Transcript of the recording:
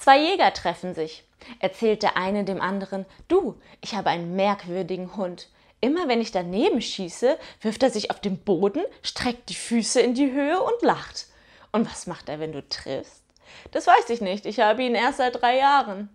Zwei Jäger treffen sich. Erzählt der eine dem anderen, du, ich habe einen merkwürdigen Hund. Immer wenn ich daneben schieße, wirft er sich auf den Boden, streckt die Füße in die Höhe und lacht. Und was macht er, wenn du triffst? Das weiß ich nicht, ich habe ihn erst seit drei Jahren.